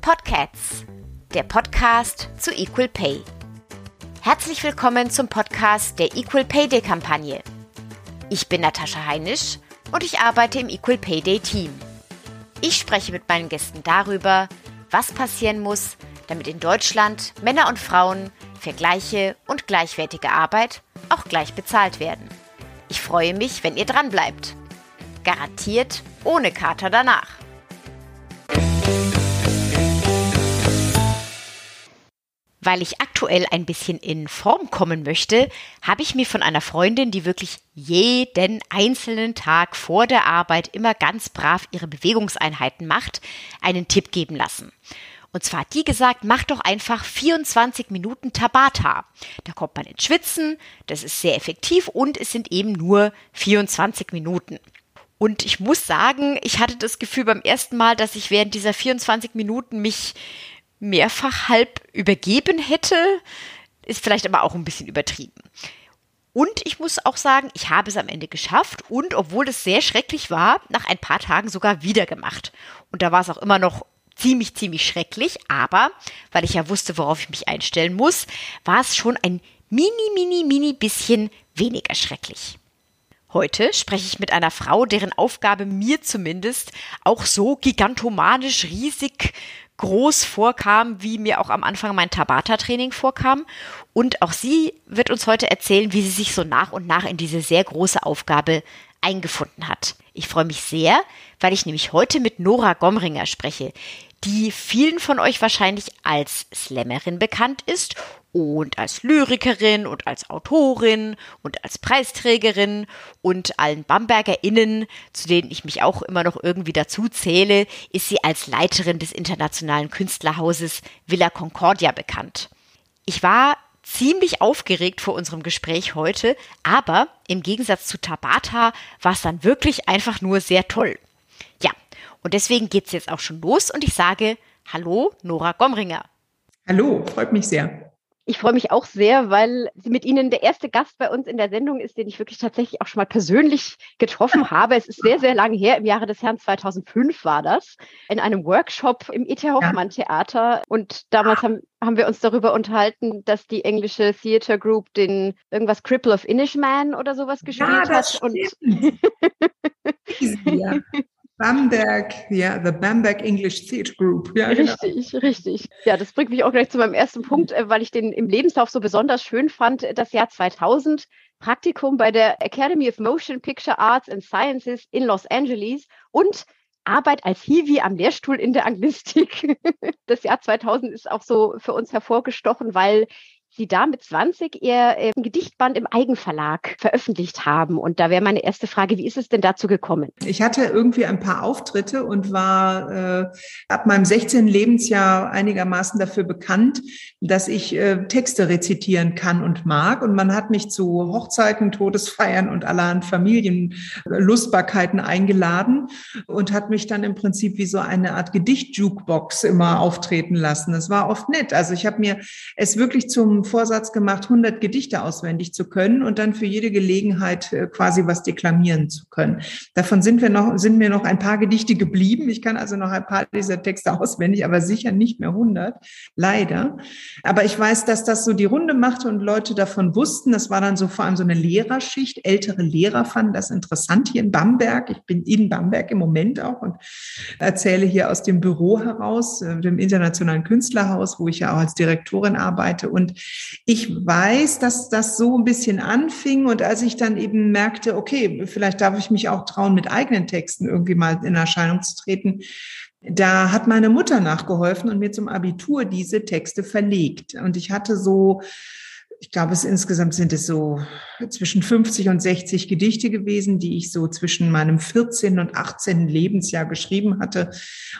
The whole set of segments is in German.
Podcasts, der Podcast zu Equal Pay. Herzlich willkommen zum Podcast der Equal Pay Day Kampagne. Ich bin Natascha Heinisch und ich arbeite im Equal Pay Day Team. Ich spreche mit meinen Gästen darüber, was passieren muss, damit in Deutschland Männer und Frauen für gleiche und gleichwertige Arbeit auch gleich bezahlt werden. Ich freue mich, wenn ihr dran bleibt. Garantiert ohne Kater danach. Weil ich aktuell ein bisschen in Form kommen möchte, habe ich mir von einer Freundin, die wirklich jeden einzelnen Tag vor der Arbeit immer ganz brav ihre Bewegungseinheiten macht, einen Tipp geben lassen. Und zwar hat die gesagt, mach doch einfach 24 Minuten Tabata. Da kommt man ins Schwitzen, das ist sehr effektiv und es sind eben nur 24 Minuten. Und ich muss sagen, ich hatte das Gefühl beim ersten Mal, dass ich während dieser 24 Minuten mich mehrfach halb übergeben hätte. Ist vielleicht aber auch ein bisschen übertrieben. Und ich muss auch sagen, ich habe es am Ende geschafft und obwohl es sehr schrecklich war, nach ein paar Tagen sogar wieder gemacht. Und da war es auch immer noch ziemlich, ziemlich schrecklich, aber weil ich ja wusste, worauf ich mich einstellen muss, war es schon ein mini, mini, mini bisschen weniger schrecklich. Heute spreche ich mit einer Frau, deren Aufgabe mir zumindest auch so gigantomanisch riesig groß vorkam, wie mir auch am Anfang mein Tabata-Training vorkam. Und auch sie wird uns heute erzählen, wie sie sich so nach und nach in diese sehr große Aufgabe eingefunden hat. Ich freue mich sehr, weil ich nämlich heute mit Nora Gomringer spreche, die vielen von euch wahrscheinlich als Slammerin bekannt ist und als Lyrikerin und als Autorin und als Preisträgerin und allen BambergerInnen, zu denen ich mich auch immer noch irgendwie dazu zähle, ist sie als Leiterin des internationalen Künstlerhauses Villa Concordia bekannt. Ich war ziemlich aufgeregt vor unserem Gespräch heute, aber im Gegensatz zu Tabata war es dann wirklich einfach nur sehr toll. Ja, und deswegen geht's jetzt auch schon los und ich sage Hallo, Nora Gomringer. Hallo, freut mich sehr. Ich freue mich auch sehr, weil sie mit Ihnen der erste Gast bei uns in der Sendung ist, den ich wirklich tatsächlich auch schon mal persönlich getroffen habe. Es ist sehr, sehr lange her. Im Jahre des Herrn 2005 war das. In einem Workshop im E.T. Hoffmann Theater. Und damals haben, haben wir uns darüber unterhalten, dass die englische Theater Group den irgendwas Cripple of Inishman oder sowas gespielt ja, hat. Und ja. Bamberg, ja, the Bamberg English Theatre Group. Ja, richtig, genau. richtig. Ja, das bringt mich auch gleich zu meinem ersten Punkt, äh, weil ich den im Lebenslauf so besonders schön fand. Äh, das Jahr 2000, Praktikum bei der Academy of Motion Picture Arts and Sciences in Los Angeles und Arbeit als Hiwi am Lehrstuhl in der Anglistik. Das Jahr 2000 ist auch so für uns hervorgestochen, weil Sie da mit 20 Ihr äh, Gedichtband im Eigenverlag veröffentlicht haben. Und da wäre meine erste Frage, wie ist es denn dazu gekommen? Ich hatte irgendwie ein paar Auftritte und war äh, ab meinem 16. Lebensjahr einigermaßen dafür bekannt, dass ich äh, Texte rezitieren kann und mag. Und man hat mich zu Hochzeiten, Todesfeiern und allerhand Familienlustbarkeiten eingeladen und hat mich dann im Prinzip wie so eine Art Gedicht-Jukebox immer auftreten lassen. Das war oft nett. Also ich habe mir es wirklich zum Vorsatz gemacht, 100 Gedichte auswendig zu können und dann für jede Gelegenheit äh, quasi was deklamieren zu können. Davon sind wir noch, sind mir noch ein paar Gedichte geblieben. Ich kann also noch ein paar dieser Texte auswendig, aber sicher nicht mehr 100. Leider. Aber ich weiß, dass das so die Runde machte und Leute davon wussten. Das war dann so vor allem so eine Lehrerschicht. Ältere Lehrer fanden das interessant hier in Bamberg. Ich bin in Bamberg im Moment auch und erzähle hier aus dem Büro heraus, äh, dem Internationalen Künstlerhaus, wo ich ja auch als Direktorin arbeite. Und ich weiß, dass das so ein bisschen anfing und als ich dann eben merkte, okay, vielleicht darf ich mich auch trauen, mit eigenen Texten irgendwie mal in Erscheinung zu treten, da hat meine Mutter nachgeholfen und mir zum Abitur diese Texte verlegt. Und ich hatte so ich glaube, es insgesamt sind es so zwischen 50 und 60 Gedichte gewesen, die ich so zwischen meinem 14. und 18. Lebensjahr geschrieben hatte.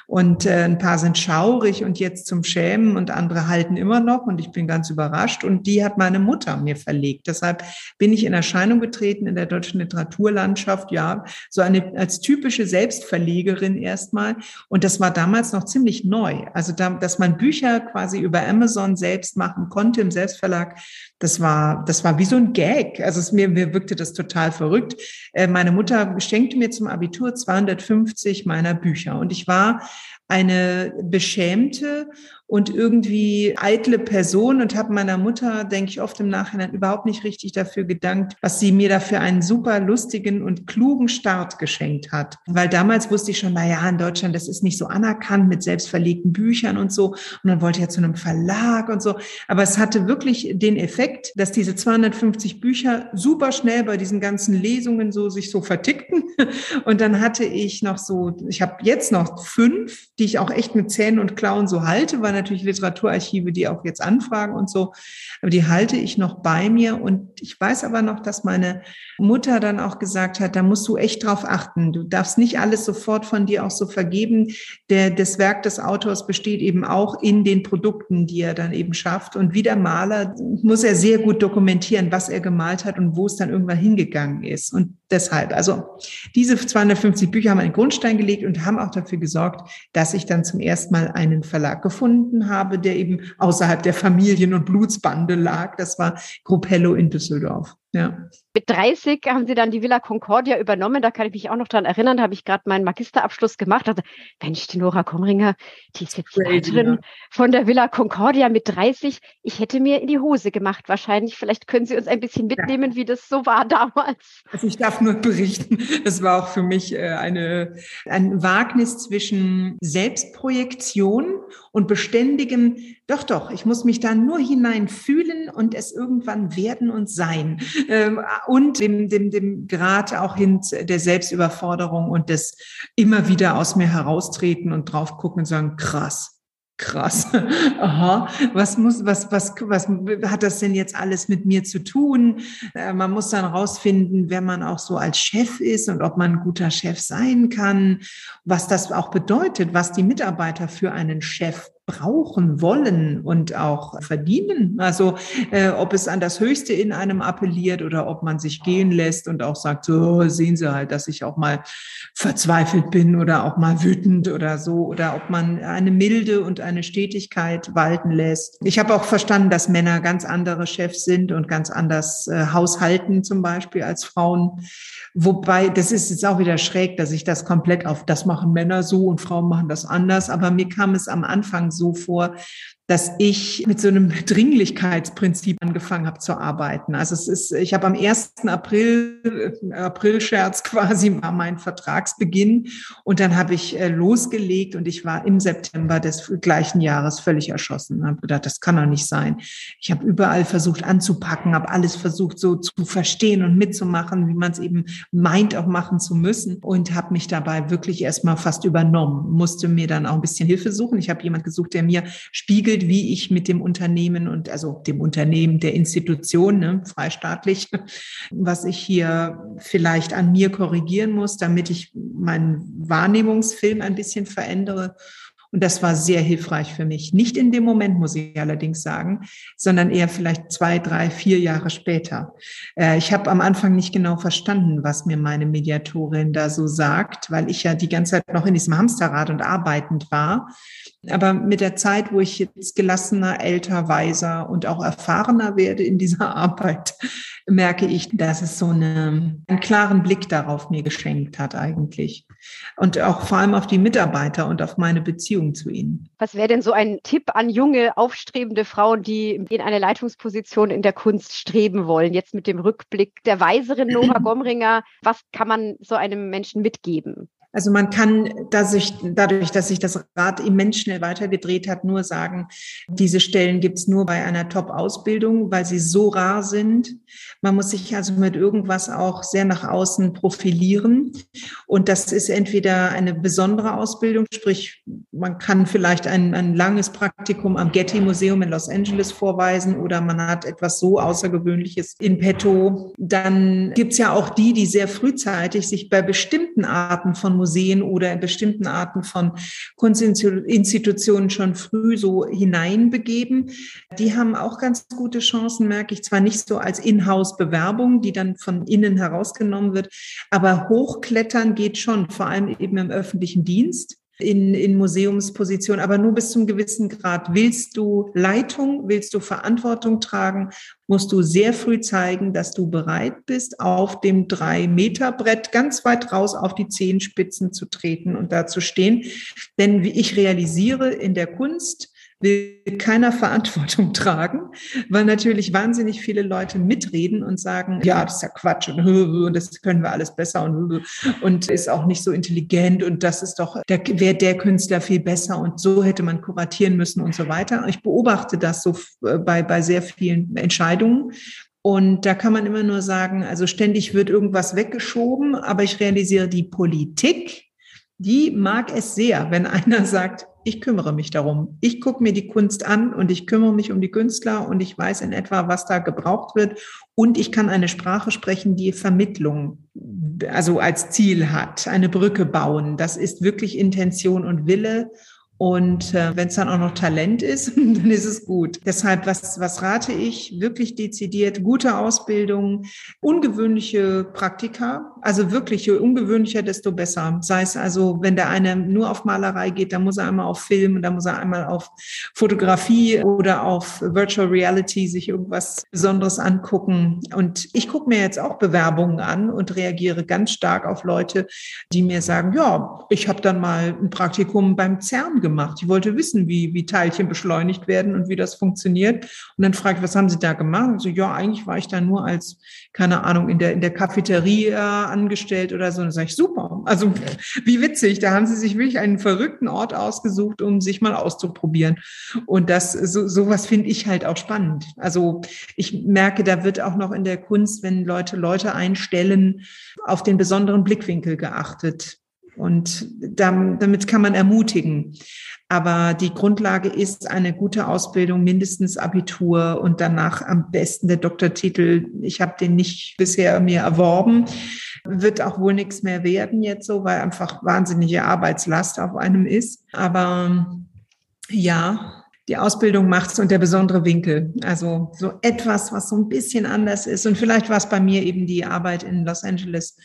Und äh, ein paar sind schaurig und jetzt zum Schämen und andere halten immer noch. Und ich bin ganz überrascht. Und die hat meine Mutter mir verlegt. Deshalb bin ich in Erscheinung getreten in der deutschen Literaturlandschaft. Ja, so eine als typische Selbstverlegerin erstmal. Und das war damals noch ziemlich neu. Also, da, dass man Bücher quasi über Amazon selbst machen konnte im Selbstverlag Das war, das war wie so ein Gag. Also es, mir, mir wirkte das total verrückt. Äh, meine Mutter schenkte mir zum Abitur 250 meiner Bücher und ich war eine beschämte und irgendwie eitle Person und habe meiner Mutter, denke ich oft im Nachhinein, überhaupt nicht richtig dafür gedankt, was sie mir dafür einen super lustigen und klugen Start geschenkt hat. Weil damals wusste ich schon, na ja, in Deutschland, das ist nicht so anerkannt mit selbstverlegten Büchern und so. Und dann wollte ich ja zu einem Verlag und so. Aber es hatte wirklich den Effekt, dass diese 250 Bücher super schnell bei diesen ganzen Lesungen so sich so vertickten. Und dann hatte ich noch so, ich habe jetzt noch fünf, die ich auch echt mit Zähnen und Klauen so halte, weil natürlich Literaturarchive, die auch jetzt anfragen und so. Aber die halte ich noch bei mir. Und ich weiß aber noch, dass meine Mutter dann auch gesagt hat, da musst du echt drauf achten. Du darfst nicht alles sofort von dir auch so vergeben. Der, das Werk des Autors besteht eben auch in den Produkten, die er dann eben schafft. Und wie der Maler muss er sehr gut dokumentieren, was er gemalt hat und wo es dann irgendwann hingegangen ist. Und deshalb, also diese 250 Bücher haben einen Grundstein gelegt und haben auch dafür gesorgt, dass ich dann zum ersten Mal einen Verlag gefunden habe, der eben außerhalb der Familien- und Blutsbande lag. Das war Gruppello in Düsseldorf. Ja. Mit 30 haben Sie dann die Villa Concordia übernommen. Da kann ich mich auch noch dran erinnern. Da habe ich gerade meinen Magisterabschluss gemacht. Also, Mensch, die Nora Komringer, die ist jetzt Leiterin von der Villa Concordia mit 30. Ich hätte mir in die Hose gemacht wahrscheinlich. Vielleicht können Sie uns ein bisschen mitnehmen, ja. wie das so war damals. Also ich darf nur berichten. Das war auch für mich äh, eine, ein Wagnis zwischen Selbstprojektion und beständigem, doch, doch, ich muss mich da nur hineinfühlen und es irgendwann werden und sein. Ähm, und dem, dem, dem Grad auch hin der Selbstüberforderung und des immer wieder aus mir heraustreten und drauf gucken und sagen, krass, krass. Aha, was muss, was, was, was hat das denn jetzt alles mit mir zu tun? Äh, man muss dann rausfinden, wer man auch so als Chef ist und ob man ein guter Chef sein kann, was das auch bedeutet, was die Mitarbeiter für einen Chef brauchen, wollen und auch verdienen. Also äh, ob es an das Höchste in einem appelliert oder ob man sich gehen lässt und auch sagt, so sehen Sie halt, dass ich auch mal verzweifelt bin oder auch mal wütend oder so oder ob man eine Milde und eine Stetigkeit walten lässt. Ich habe auch verstanden, dass Männer ganz andere Chefs sind und ganz anders äh, haushalten zum Beispiel als Frauen. Wobei, das ist jetzt auch wieder schräg, dass ich das komplett auf, das machen Männer so und Frauen machen das anders. Aber mir kam es am Anfang so vor, dass ich mit so einem Dringlichkeitsprinzip angefangen habe zu arbeiten. Also es ist, ich habe am 1. April, äh, Aprilscherz quasi war mein Vertragsbeginn und dann habe ich äh, losgelegt und ich war im September des gleichen Jahres völlig erschossen. Habe gedacht, das kann doch nicht sein. Ich habe überall versucht anzupacken, habe alles versucht so zu verstehen und mitzumachen, wie man es eben meint, auch machen zu müssen und habe mich dabei wirklich erstmal fast übernommen, musste mir dann auch ein bisschen Hilfe suchen. Ich habe jemand gesucht, der mir spiegelt, entwickelt, wie ich mit dem Unternehmen und also dem Unternehmen der Institution, ne, freistaatlich, was ich hier vielleicht an mir korrigieren muss, damit ich meinen Wahrnehmungsfilm ein bisschen verändere. Und das war sehr hilfreich für mich. Nicht in dem Moment, muss ich allerdings sagen, sondern eher vielleicht zwei, drei, vier Jahre später. Äh, ich habe am Anfang nicht genau verstanden, was mir meine Mediatorin da so sagt, weil ich ja die ganze Zeit noch in diesem Hamsterrad und arbeitend war. Aber mit der Zeit, wo ich jetzt gelassener, älter, weiser und auch erfahrener werde in dieser Arbeit, merke ich, dass es so eine, einen klaren Blick darauf mir geschenkt hat eigentlich. Und auch vor allem auf die Mitarbeiter und auf meine Beziehung zu ihnen. Was wäre denn so ein Tipp an junge, aufstrebende Frauen, die in eine Leitungsposition in der Kunst streben wollen? Jetzt mit dem Rückblick der weiseren Nora Gomringer, was kann man so einem Menschen mitgeben? Also man kann dadurch, dadurch, dass sich das Rad immens schnell weitergedreht hat, nur sagen, diese Stellen gibt's nur bei einer Top-Ausbildung, weil sie so rar sind. Man muss sich also mit irgendwas auch sehr nach außen profilieren. Und das ist entweder eine besondere Ausbildung, sprich, man kann vielleicht ein, ein langes Praktikum am Getty Museum in Los Angeles vorweisen oder man hat etwas so Außergewöhnliches in petto. Dann gibt's ja auch die, die sehr frühzeitig sich bei bestimmten Arten von Museen oder in bestimmten Arten von Kunstinstitutionen schon früh so hineinbegeben. Die haben auch ganz gute Chancen, merke ich, zwar nicht so als Inhouse-Bewerbung, die dann von innen herausgenommen wird, aber hochklettern geht schon, vor allem eben im öffentlichen Dienst. In, in Museumsposition, aber nur bis zum gewissen Grad. Willst du Leitung, willst du Verantwortung tragen, musst du sehr früh zeigen, dass du bereit bist, auf dem Drei-Meter-Brett ganz weit raus auf die Zehenspitzen zu treten und da zu stehen. Denn wie ich realisiere in der Kunst, will keiner Verantwortung tragen, weil natürlich wahnsinnig viele Leute mitreden und sagen, ja, das ist ja Quatsch und das können wir alles besser und, und ist auch nicht so intelligent und das ist doch, der, wäre der Künstler viel besser und so hätte man kuratieren müssen und so weiter. Ich beobachte das so äh, bei, bei sehr vielen Entscheidungen und da kann man immer nur sagen, also ständig wird irgendwas weggeschoben, aber ich realisiere, die Politik, die mag es sehr, wenn einer sagt, ich kümmere mich darum. Ich gucke mir die Kunst an und ich kümmere mich um die Künstler und ich weiß in etwa, was da gebraucht wird. Und ich kann eine Sprache sprechen, die Vermittlung, also als Ziel hat, eine Brücke bauen. Das ist wirklich Intention und Wille. Und äh, wenn es dann auch noch Talent ist, dann ist es gut. Deshalb, was, was rate ich? Wirklich dezidiert, gute Ausbildung, ungewöhnliche Praktika, also wirklich je ungewöhnlicher, desto besser. Sei es also, wenn der eine nur auf Malerei geht, dann muss er einmal auf Film, dann muss er einmal auf Fotografie oder auf Virtual Reality sich irgendwas Besonderes angucken. Und ich gucke mir jetzt auch Bewerbungen an und reagiere ganz stark auf Leute, die mir sagen, ja, ich habe dann mal ein Praktikum beim CERN gemacht gemacht. Ich wollte wissen, wie, wie Teilchen beschleunigt werden und wie das funktioniert. Und dann frage ich, was haben Sie da gemacht? So, ja, eigentlich war ich da nur als, keine Ahnung, in der, in der Cafeteria angestellt oder so. Und dann sage ich, super. Also, wie witzig. Da haben Sie sich wirklich einen verrückten Ort ausgesucht, um sich mal auszuprobieren. Und das, so, sowas finde ich halt auch spannend. Also, ich merke, da wird auch noch in der Kunst, wenn Leute Leute einstellen, auf den besonderen Blickwinkel geachtet. Und damit kann man ermutigen. Aber die Grundlage ist eine gute Ausbildung, mindestens Abitur und danach am besten der Doktortitel. Ich habe den nicht bisher mir erworben. Wird auch wohl nichts mehr werden jetzt so, weil einfach wahnsinnige Arbeitslast auf einem ist. Aber ja, die Ausbildung macht's und der besondere Winkel. Also so etwas, was so ein bisschen anders ist. Und vielleicht war es bei mir eben die Arbeit in Los Angeles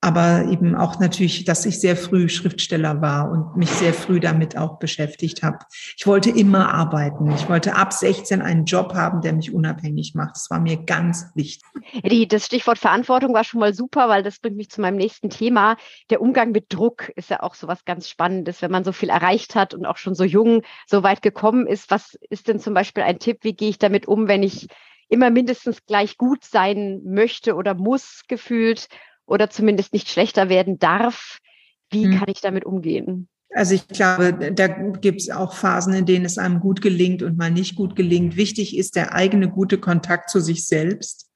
aber eben auch natürlich, dass ich sehr früh Schriftsteller war und mich sehr früh damit auch beschäftigt habe. Ich wollte immer arbeiten. Ich wollte ab 16 einen Job haben, der mich unabhängig macht. Das war mir ganz wichtig. Eddie, das Stichwort Verantwortung war schon mal super, weil das bringt mich zu meinem nächsten Thema. Der Umgang mit Druck ist ja auch so was ganz Spannendes, wenn man so viel erreicht hat und auch schon so jung so weit gekommen ist. Was ist denn zum Beispiel ein Tipp? Wie gehe ich damit um, wenn ich immer mindestens gleich gut sein möchte oder muss gefühlt oder zumindest nicht schlechter werden darf. Wie hm. kann ich damit umgehen? Also ich glaube, da gibt es auch Phasen, in denen es einem gut gelingt und mal nicht gut gelingt. Wichtig ist der eigene gute Kontakt zu sich selbst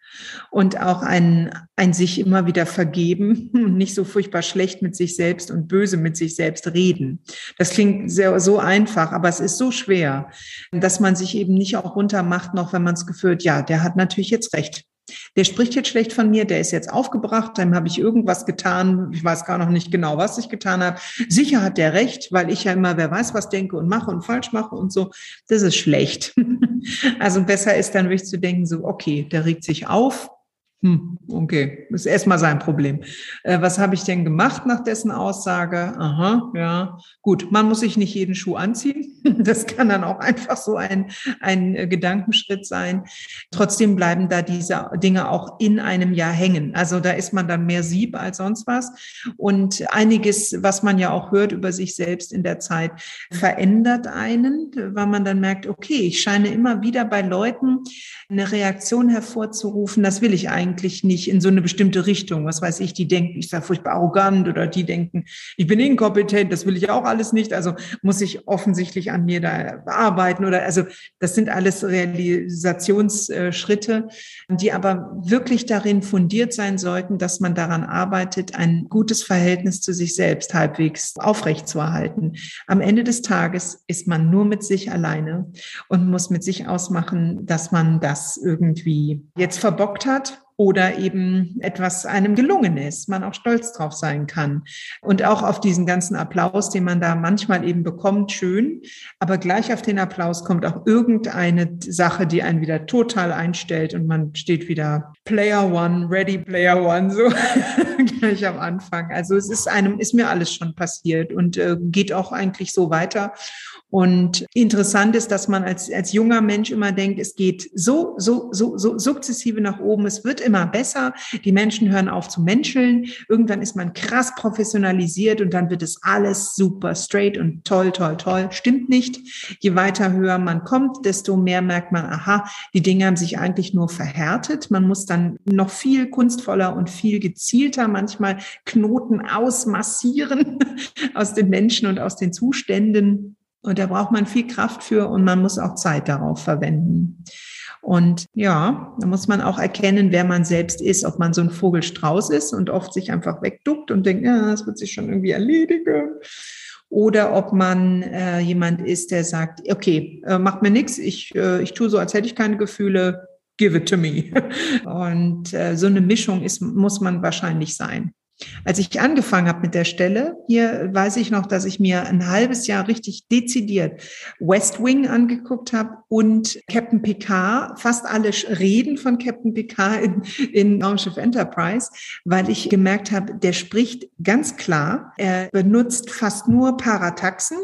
und auch ein, ein sich immer wieder vergeben und nicht so furchtbar schlecht mit sich selbst und böse mit sich selbst reden. Das klingt sehr, so einfach, aber es ist so schwer, dass man sich eben nicht auch runtermacht, noch wenn man es gefühlt, ja, der hat natürlich jetzt recht der spricht jetzt schlecht von mir, der ist jetzt aufgebracht, dann habe ich irgendwas getan, ich weiß gar noch nicht genau, was ich getan habe. Sicher hat der recht, weil ich ja immer, wer weiß, was denke und mache und falsch mache und so. Das ist schlecht. also besser ist dann wirklich zu denken, so, okay, der regt sich auf, hm, okay, ist erstmal sein Problem. Äh, was habe ich denn gemacht nach dessen Aussage? Aha, ja, gut. Man muss sich nicht jeden Schuh anziehen. Das kann dann auch einfach so ein, ein äh, Gedankenschritt sein. Trotzdem bleiben da diese Dinge auch in einem Jahr hängen. Also da ist man dann mehr Sieb als sonst was. Und einiges, was man ja auch hört über sich selbst in der Zeit, verändert einen, weil man dann merkt, okay, ich scheine immer wieder bei Leuten eine Reaktion hervorzurufen. Das will ich eigentlich eigentlich nicht in so eine bestimmte Richtung. Was weiß ich, die denken, ich sei furchtbar arrogant oder die denken, ich bin inkompetent, das will ich auch alles nicht. Also muss ich offensichtlich an mir da arbeiten oder also das sind alles Realisationsschritte, die aber wirklich darin fundiert sein sollten, dass man daran arbeitet, ein gutes Verhältnis zu sich selbst halbwegs aufrechtzuerhalten. Am Ende des Tages ist man nur mit sich alleine und muss mit sich ausmachen, dass man das irgendwie jetzt verbockt hat oder eben etwas einem gelungen ist, man auch stolz drauf sein kann. Und auch auf diesen ganzen Applaus, den man da manchmal eben bekommt, schön. Aber gleich auf den Applaus kommt auch irgendeine Sache, die einen wieder total einstellt und man steht wieder Player One, Ready Player One, so gleich am Anfang. Also es ist einem, ist mir alles schon passiert und äh, geht auch eigentlich so weiter. Und interessant ist, dass man als, als junger Mensch immer denkt, es geht so, so, so, so sukzessive nach oben. Es wird immer besser. Die Menschen hören auf zu menscheln. Irgendwann ist man krass professionalisiert und dann wird es alles super straight und toll, toll, toll. Stimmt nicht. Je weiter höher man kommt, desto mehr merkt man, aha, die Dinge haben sich eigentlich nur verhärtet. Man muss dann noch viel kunstvoller und viel gezielter manchmal Knoten ausmassieren aus den Menschen und aus den Zuständen. Und da braucht man viel Kraft für und man muss auch Zeit darauf verwenden. Und ja, da muss man auch erkennen, wer man selbst ist, ob man so ein Vogelstrauß ist und oft sich einfach wegduckt und denkt, ja, das wird sich schon irgendwie erledigen. Oder ob man äh, jemand ist, der sagt, okay, äh, macht mir nichts, ich, äh, ich tue so, als hätte ich keine Gefühle, give it to me. Und äh, so eine Mischung ist, muss man wahrscheinlich sein. Als ich angefangen habe mit der Stelle, hier weiß ich noch, dass ich mir ein halbes Jahr richtig dezidiert West Wing angeguckt habe und Captain Picard, fast alle Reden von Captain Picard in, in Raumschiff Enterprise, weil ich gemerkt habe, der spricht ganz klar, er benutzt fast nur Parataxen,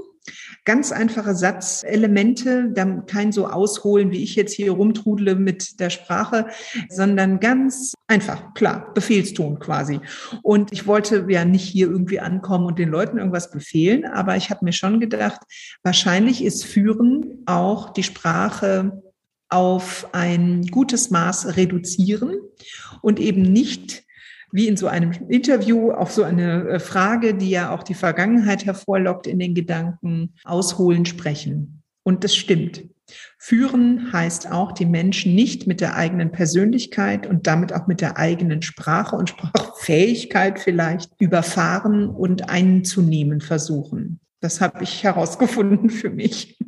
Ganz einfache Satzelemente, dann kein so ausholen, wie ich jetzt hier rumtrudle mit der Sprache, sondern ganz einfach, klar, Befehlston quasi. Und ich wollte ja nicht hier irgendwie ankommen und den Leuten irgendwas befehlen, aber ich habe mir schon gedacht, wahrscheinlich ist Führen auch die Sprache auf ein gutes Maß reduzieren und eben nicht wie in so einem Interview auf so eine äh, Frage, die ja auch die Vergangenheit hervorlockt in den Gedanken, ausholen, sprechen. Und das stimmt. Führen heißt auch, die Menschen nicht mit der eigenen Persönlichkeit und damit auch mit der eigenen Sprache und Sprachfähigkeit vielleicht überfahren und einzunehmen versuchen. Das habe ich herausgefunden für mich.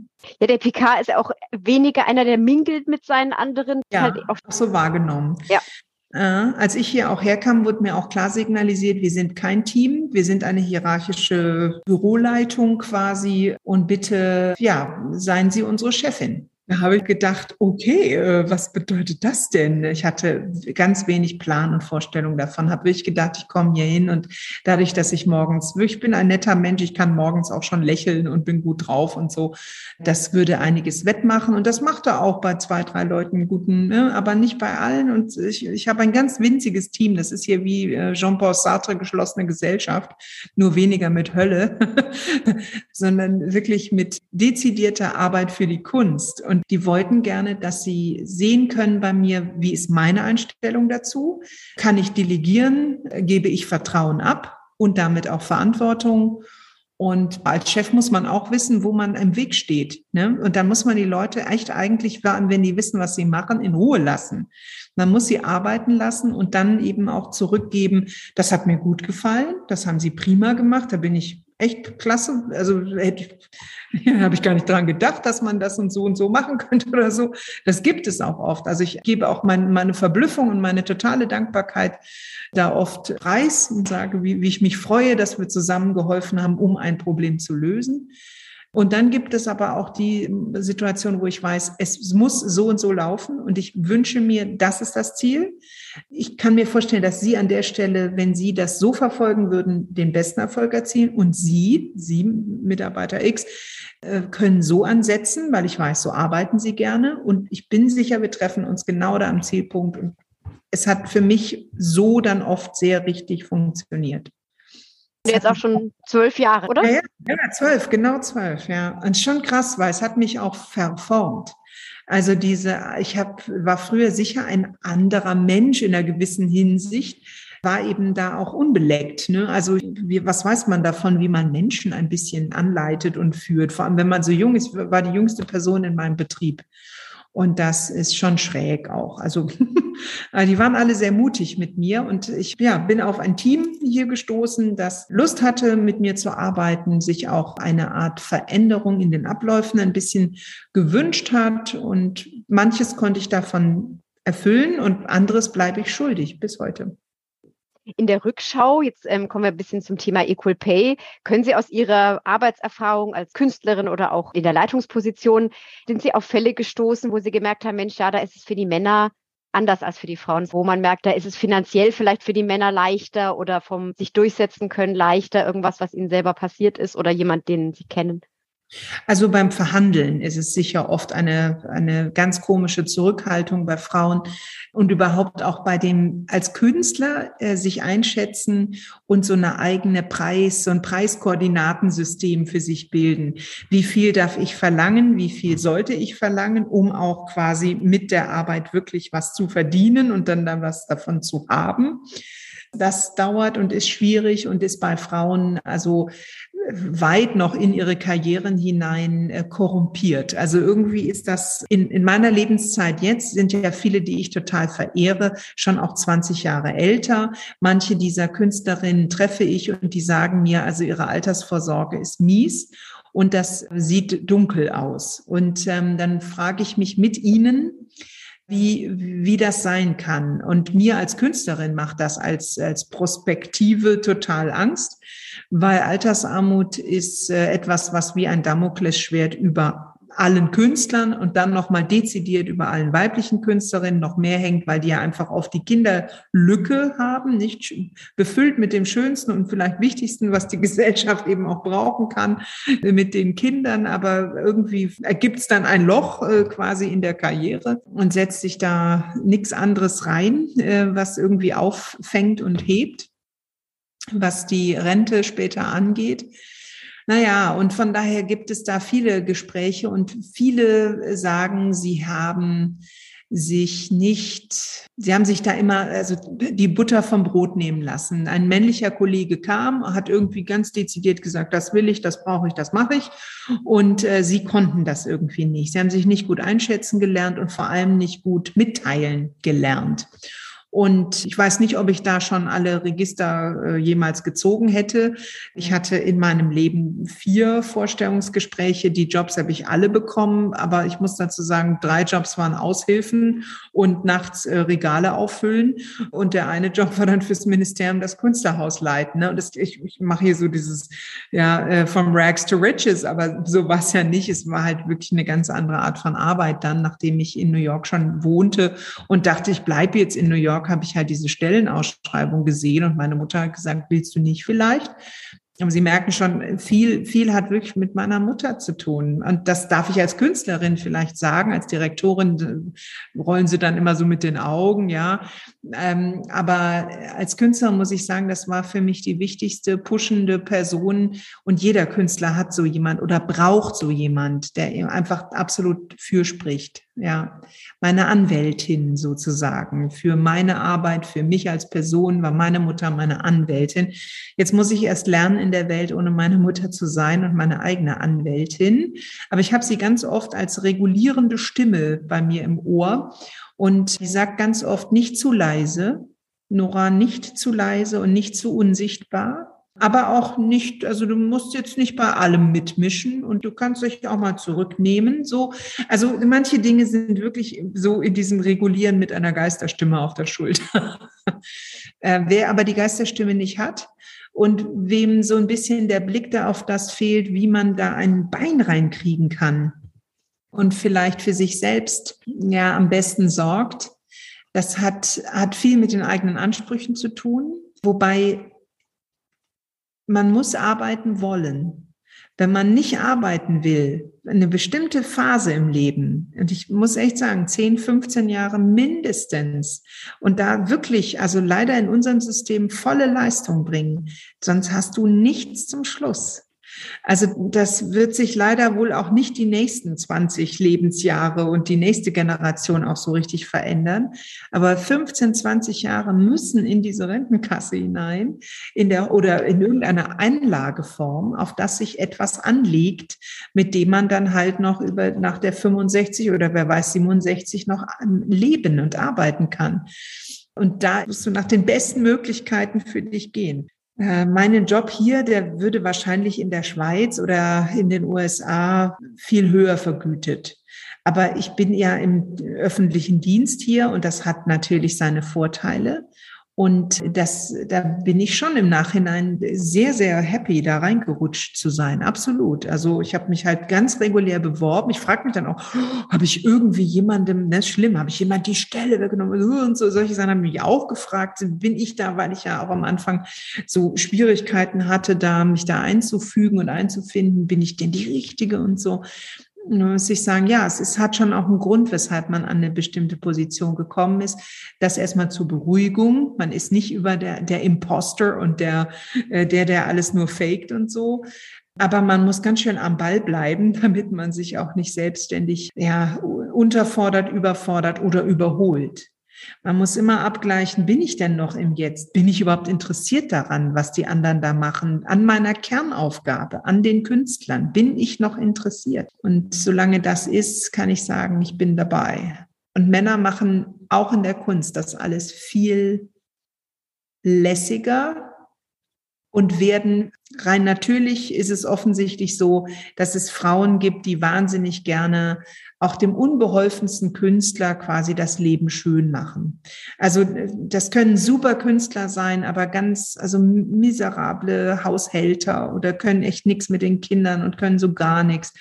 Ja, der PK ist auch weniger einer, der mingelt mit seinen anderen. Ja, halt auch so wahrgenommen. Ja. Äh, als ich hier auch herkam, wurde mir auch klar signalisiert, wir sind kein Team, wir sind eine hierarchische Büroleitung quasi und bitte, ja, seien Sie unsere Chefin. Da habe ich gedacht, okay, äh, was bedeutet das denn? Ich hatte ganz wenig Plan und Vorstellung davon. Habe ich gedacht, ich komme hier hin und dadurch, dass ich morgens, ich bin ein netter Mensch, ich kann morgens auch schon lächeln und bin gut drauf und so. Das würde einiges wettmachen und das macht er auch bei zwei, drei Leuten guten, ne? aber nicht bei allen. Und ich, ich habe ein ganz winziges Team. Das ist hier wie äh, Jean-Paul Sartre geschlossene Gesellschaft, nur weniger mit Hölle, sondern wirklich mit dezidierter Arbeit für die Kunst. Und und die wollten gerne, dass sie sehen können bei mir, wie ist meine Einstellung dazu? Kann ich delegieren? Gebe ich Vertrauen ab und damit auch Verantwortung? Und als Chef muss man auch wissen, wo man im Weg steht. Ne? Und dann muss man die Leute echt eigentlich, wenn die wissen, was sie machen, in Ruhe lassen. Man muss sie arbeiten lassen und dann eben auch zurückgeben. Das hat mir gut gefallen. Das haben sie prima gemacht. Da bin ich echt klasse. Also hätte ja, habe ich gar nicht dran gedacht, dass man das und so und so machen könnte oder so. Das gibt es auch oft. Also ich gebe auch mein, meine Verblüffung und meine totale Dankbarkeit da oft preis und sage, wie, wie ich mich freue, dass wir zusammen geholfen haben, um ein Problem zu lösen. Und dann gibt es aber auch die Situation, wo ich weiß, es muss so und so laufen und ich wünsche mir, das ist das Ziel. Ich kann mir vorstellen, dass Sie an der Stelle, wenn Sie das so verfolgen würden, den besten Erfolg erzielen und Sie, Sie Mitarbeiter X, äh, können so ansetzen, weil ich weiß, so arbeiten Sie gerne und ich bin sicher, wir treffen uns genau da am Zielpunkt und es hat für mich so dann oft sehr richtig funktioniert jetzt auch schon zwölf Jahre, oder? Ja, ja, zwölf, genau zwölf, ja. Und schon krass, weil es hat mich auch verformt. Also diese, ich hab, war früher sicher ein anderer Mensch in einer gewissen Hinsicht, war eben da auch unbeleckt. Ne? Also wie, was weiß man davon, wie man Menschen ein bisschen anleitet und führt? Vor allem, wenn man so jung ist, war die jüngste Person in meinem Betrieb. Und das ist schon schräg auch. Also die waren alle sehr mutig mit mir und ich ja, bin auf ein Team hier gestoßen, das Lust hatte, mit mir zu arbeiten, sich auch eine Art Veränderung in den Abläufen ein bisschen gewünscht hat und manches konnte ich davon erfüllen und anderes bleibe ich schuldig bis heute. In der Rückschau, jetzt ähm, kommen wir ein bisschen zum Thema Equal Pay, können Sie aus Ihrer Arbeitserfahrung als Künstlerin oder auch in der Leitungsposition, sind Sie auf Fälle gestoßen, wo Sie gemerkt haben, Mensch, ja, da ist es für die Männer anders als für die Frauen, wo man merkt, da ist es finanziell vielleicht für die Männer leichter oder vom sich durchsetzen können leichter, irgendwas, was ihnen selber passiert ist oder jemand, den sie kennen? Also beim Verhandeln ist es sicher oft eine, eine ganz komische Zurückhaltung bei Frauen und überhaupt auch bei dem als Künstler äh, sich einschätzen und so eine eigene Preis, so ein Preiskoordinatensystem für sich bilden. Wie viel darf ich verlangen? Wie viel sollte ich verlangen, um auch quasi mit der Arbeit wirklich was zu verdienen und dann da was davon zu haben? Das dauert und ist schwierig und ist bei Frauen also weit noch in ihre Karrieren hinein äh, korrumpiert. Also irgendwie ist das in, in meiner Lebenszeit jetzt sind ja viele, die ich total verehre, schon auch 20 Jahre älter. Manche dieser Künstlerinnen treffe ich und die sagen mir, also ihre Altersvorsorge ist mies und das sieht dunkel aus. Und ähm, dann frage ich mich mit ihnen, wie, wie das sein kann. Und mir als Künstlerin macht das als, als Prospektive total Angst, weil Altersarmut ist äh, etwas, was wie ein Damoklesschwert über allen Künstlern und dann nochmal dezidiert über allen weiblichen Künstlerinnen noch mehr hängt, weil die ja einfach oft die Kinderlücke haben, nicht befüllt mit dem Schönsten und vielleicht Wichtigsten, was die Gesellschaft eben auch brauchen kann, mit den Kindern. Aber irgendwie ergibt es dann ein Loch äh, quasi in der Karriere und setzt sich da nichts anderes rein, äh, was irgendwie auffängt und hebt, was die Rente später angeht. Naja, und von daher gibt es da viele Gespräche und viele sagen, sie haben sich nicht, sie haben sich da immer also die Butter vom Brot nehmen lassen. Ein männlicher Kollege kam, hat irgendwie ganz dezidiert gesagt, das will ich, das brauche ich, das mache ich. Und äh, sie konnten das irgendwie nicht. Sie haben sich nicht gut einschätzen gelernt und vor allem nicht gut mitteilen gelernt. Und ich weiß nicht, ob ich da schon alle Register äh, jemals gezogen hätte. Ich hatte in meinem Leben vier Vorstellungsgespräche. Die Jobs habe ich alle bekommen. Aber ich muss dazu sagen, drei Jobs waren Aushilfen und nachts äh, Regale auffüllen. Und der eine Job war dann fürs Ministerium das Künstlerhaus leiten. Ne? Und das, ich, ich mache hier so dieses, ja, äh, from rags to riches. Aber so war es ja nicht. Es war halt wirklich eine ganz andere Art von Arbeit dann, nachdem ich in New York schon wohnte und dachte, ich bleibe jetzt in New York York habe ich halt diese Stellenausschreibung gesehen und meine Mutter hat gesagt, willst du nicht vielleicht? Aber Sie merken schon, viel, viel hat wirklich mit meiner Mutter zu tun. Und das darf ich als Künstlerin vielleicht sagen. Als Direktorin äh, rollen Sie dann immer so mit den Augen, ja. Ähm, aber als Künstler muss ich sagen, das war für mich die wichtigste pushende Person. Und jeder Künstler hat so jemand oder braucht so jemand, der einfach absolut fürspricht ja, meine Anwältin sozusagen. Für meine Arbeit, für mich als Person war meine Mutter meine Anwältin. Jetzt muss ich erst lernen, in der Welt ohne meine Mutter zu sein und meine eigene Anwältin. Aber ich habe sie ganz oft als regulierende Stimme bei mir im Ohr. Und sie sagt ganz oft nicht zu leise, Nora nicht zu leise und nicht zu unsichtbar aber auch nicht, also du musst jetzt nicht bei allem mitmischen und du kannst dich auch mal zurücknehmen. So, also manche Dinge sind wirklich so in diesem Regulieren mit einer Geisterstimme auf der Schulter. äh, wer aber die Geisterstimme nicht hat und wem so ein bisschen der Blick da auf das fehlt, wie man da ein Bein reinkriegen kann und vielleicht für sich selbst ja am besten sorgt, das hat, hat viel mit den eigenen Ansprüchen zu tun. Wobei man muss arbeiten wollen. Wenn man nicht arbeiten will, eine bestimmte Phase im Leben, und ich muss echt sagen, 10, 15 Jahre mindestens, und da wirklich, also leider in unserem System volle Leistung bringen, sonst hast du nichts zum Schluss. Also das wird sich leider wohl auch nicht die nächsten 20 Lebensjahre und die nächste Generation auch so richtig verändern. Aber 15, 20 Jahre müssen in diese Rentenkasse hinein, in der oder in irgendeiner Einlageform, auf das sich etwas anlegt, mit dem man dann halt noch über nach der 65 oder wer weiß 67 noch leben und arbeiten kann. Und da musst du nach den besten Möglichkeiten für dich gehen. Äh, meinen Job hier, der würde wahrscheinlich in der Schweiz oder in den USA viel höher vergütet. Aber ich bin ja im öffentlichen Dienst hier und das hat natürlich seine Vorteile. Und das, da bin ich schon im Nachhinein sehr, sehr happy, da reingerutscht zu sein. Absolut. Also ich habe mich halt ganz regulär beworben. Ich frage mich dann auch, oh, habe ich irgendwie jemandem, das ist schlimm, habe ich jemand die Stelle weggenommen und so. Solche Sachen haben mich auch gefragt, bin ich da, weil ich ja auch am Anfang so Schwierigkeiten hatte, da mich da einzufügen und einzufinden, bin ich denn die Richtige und so muss ich sagen, ja, es ist, hat schon auch einen Grund, weshalb man an eine bestimmte Position gekommen ist. Das erstmal zur Beruhigung. Man ist nicht über der, der Imposter und der, äh, der, der alles nur faked und so. Aber man muss ganz schön am Ball bleiben, damit man sich auch nicht selbstständig ja, unterfordert, überfordert oder überholt. Man muss immer abgleichen, bin ich denn noch im Jetzt? Bin ich überhaupt interessiert daran, was die anderen da machen? An meiner Kernaufgabe, an den Künstlern? Bin ich noch interessiert? Und solange das ist, kann ich sagen, ich bin dabei. Und Männer machen auch in der Kunst das alles viel lässiger und werden rein natürlich ist es offensichtlich so, dass es Frauen gibt, die wahnsinnig gerne auch dem unbeholfensten Künstler quasi das Leben schön machen. Also das können super Künstler sein, aber ganz, also miserable Haushälter oder können echt nichts mit den Kindern und können so gar nichts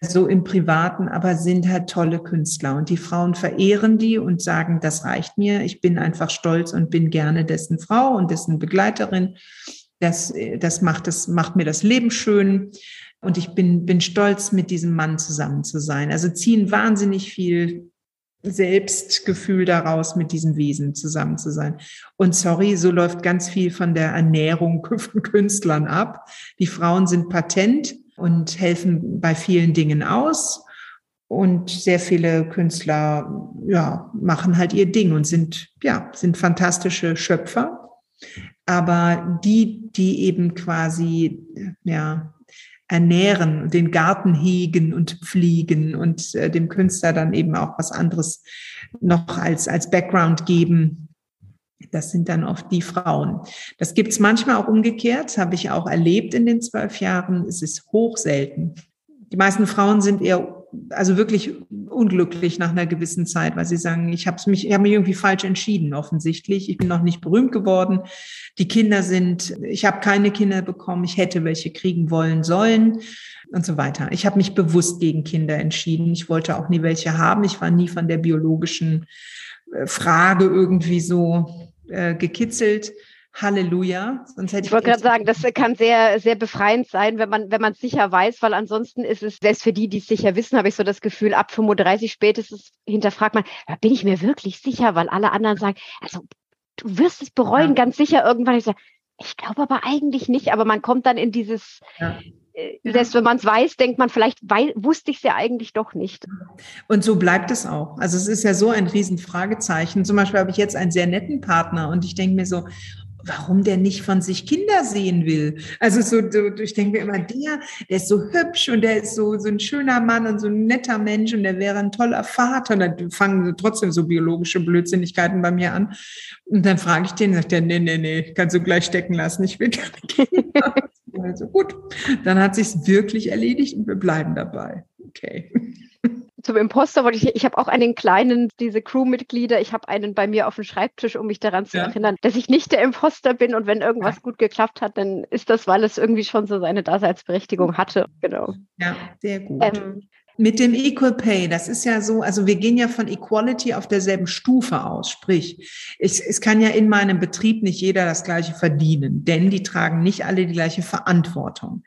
so im Privaten, aber sind halt tolle Künstler. Und die Frauen verehren die und sagen, das reicht mir. Ich bin einfach stolz und bin gerne dessen Frau und dessen Begleiterin. Das, das macht, das macht mir das Leben schön. Und ich bin, bin stolz, mit diesem Mann zusammen zu sein. Also ziehen wahnsinnig viel Selbstgefühl daraus, mit diesem Wesen zusammen zu sein. Und sorry, so läuft ganz viel von der Ernährung von Künstlern ab. Die Frauen sind patent und helfen bei vielen Dingen aus. Und sehr viele Künstler, ja, machen halt ihr Ding und sind, ja, sind fantastische Schöpfer. Aber die, die eben quasi, ja, ernähren, den Garten hegen und pflegen und äh, dem Künstler dann eben auch was anderes noch als, als Background geben. Das sind dann oft die Frauen. Das gibt's manchmal auch umgekehrt, habe ich auch erlebt in den zwölf Jahren. Es ist hoch selten. Die meisten Frauen sind eher also wirklich unglücklich nach einer gewissen Zeit, weil sie sagen, ich habe mich, ich mich irgendwie falsch entschieden, offensichtlich. Ich bin noch nicht berühmt geworden. Die Kinder sind, ich habe keine Kinder bekommen, ich hätte welche kriegen wollen sollen und so weiter. Ich habe mich bewusst gegen Kinder entschieden. Ich wollte auch nie welche haben. Ich war nie von der biologischen äh, Frage irgendwie so äh, gekitzelt. Halleluja. Sonst hätte ich, ich wollte gerade sagen, das kann sehr, sehr befreiend sein, wenn man, wenn man sicher weiß, weil ansonsten ist es, selbst für die, die es sicher wissen, habe ich so das Gefühl, ab 35 spätestens hinterfragt man, bin ich mir wirklich sicher, weil alle anderen sagen, also du wirst es bereuen, ja. ganz sicher irgendwann. Ich sage, ich glaube aber eigentlich nicht, aber man kommt dann in dieses, ja. Äh, selbst wenn man es weiß, denkt man, vielleicht weil, wusste ich es ja eigentlich doch nicht. Und so bleibt es auch. Also es ist ja so ein Riesenfragezeichen. Zum Beispiel habe ich jetzt einen sehr netten Partner und ich denke mir so, warum der nicht von sich Kinder sehen will. Also so, so ich denke mir immer, der, der ist so hübsch und der ist so, so ein schöner Mann und so ein netter Mensch und der wäre ein toller Vater. Und dann fangen trotzdem so biologische Blödsinnigkeiten bei mir an. Und dann frage ich den, sagt der, nee, nee, nee, kannst du gleich stecken lassen, ich will keine Kinder. Also gut, dann hat sich's wirklich erledigt und wir bleiben dabei. Okay zum Imposter wollte ich, ich habe auch einen kleinen, diese Crewmitglieder, ich habe einen bei mir auf dem Schreibtisch, um mich daran zu ja. erinnern, dass ich nicht der Imposter bin und wenn irgendwas ja. gut geklappt hat, dann ist das, weil es irgendwie schon so seine Daseinsberechtigung hatte. Genau. Ja, sehr gut. Ähm, mit dem Equal Pay, das ist ja so, also wir gehen ja von Equality auf derselben Stufe aus. Sprich, ich, es kann ja in meinem Betrieb nicht jeder das Gleiche verdienen, denn die tragen nicht alle die gleiche Verantwortung.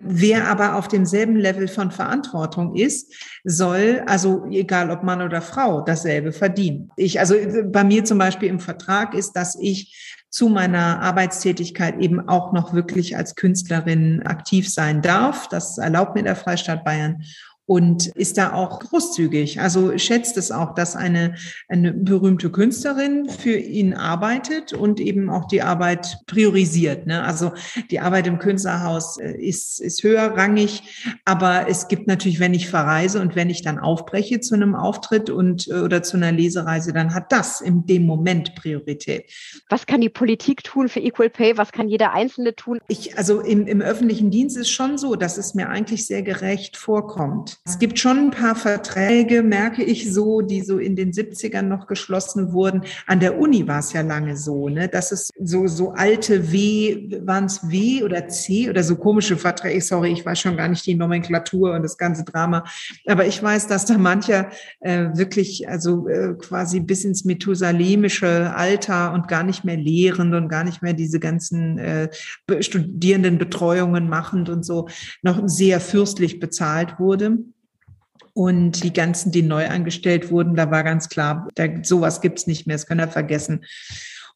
Wer aber auf demselben Level von Verantwortung ist, soll, also egal ob Mann oder Frau, dasselbe verdienen. Ich, also bei mir zum Beispiel im Vertrag ist, dass ich zu meiner Arbeitstätigkeit eben auch noch wirklich als Künstlerin aktiv sein darf. Das erlaubt mir der Freistaat Bayern und ist da auch großzügig. Also schätzt es auch, dass eine, eine berühmte Künstlerin für ihn arbeitet und eben auch die Arbeit priorisiert. Ne? Also die Arbeit im Künstlerhaus äh, ist, ist höherrangig, aber es gibt natürlich, wenn ich verreise und wenn ich dann aufbreche zu einem Auftritt und äh, oder zu einer Lesereise, dann hat das in dem Moment Priorität. Was kann die Politik tun für Equal Pay? Was kann jeder Einzelne tun? Ich, also im, im öffentlichen Dienst ist schon so, dass es mir eigentlich sehr gerecht vorkommt Es gibt schon ein paar Verträge, merke ich so, die so in den 70ern noch geschlossen wurden. An der Uni war es ja lange so, ne, dass es so, so alte W, waren es W oder C oder so komische Verträge. Sorry, ich weiß schon gar nicht die Nomenklatur und das ganze Drama. Aber ich weiß, dass da mancher äh, wirklich, also äh, quasi bis ins methusalemische Alter und gar nicht mehr lehrend und gar nicht mehr diese ganzen äh, Studierendenbetreuungen machend und so noch sehr fürstlich bezahlt wurde. Und die ganzen, die neu angestellt wurden, da war ganz klar, da, sowas gibt's nicht mehr, das können wir vergessen.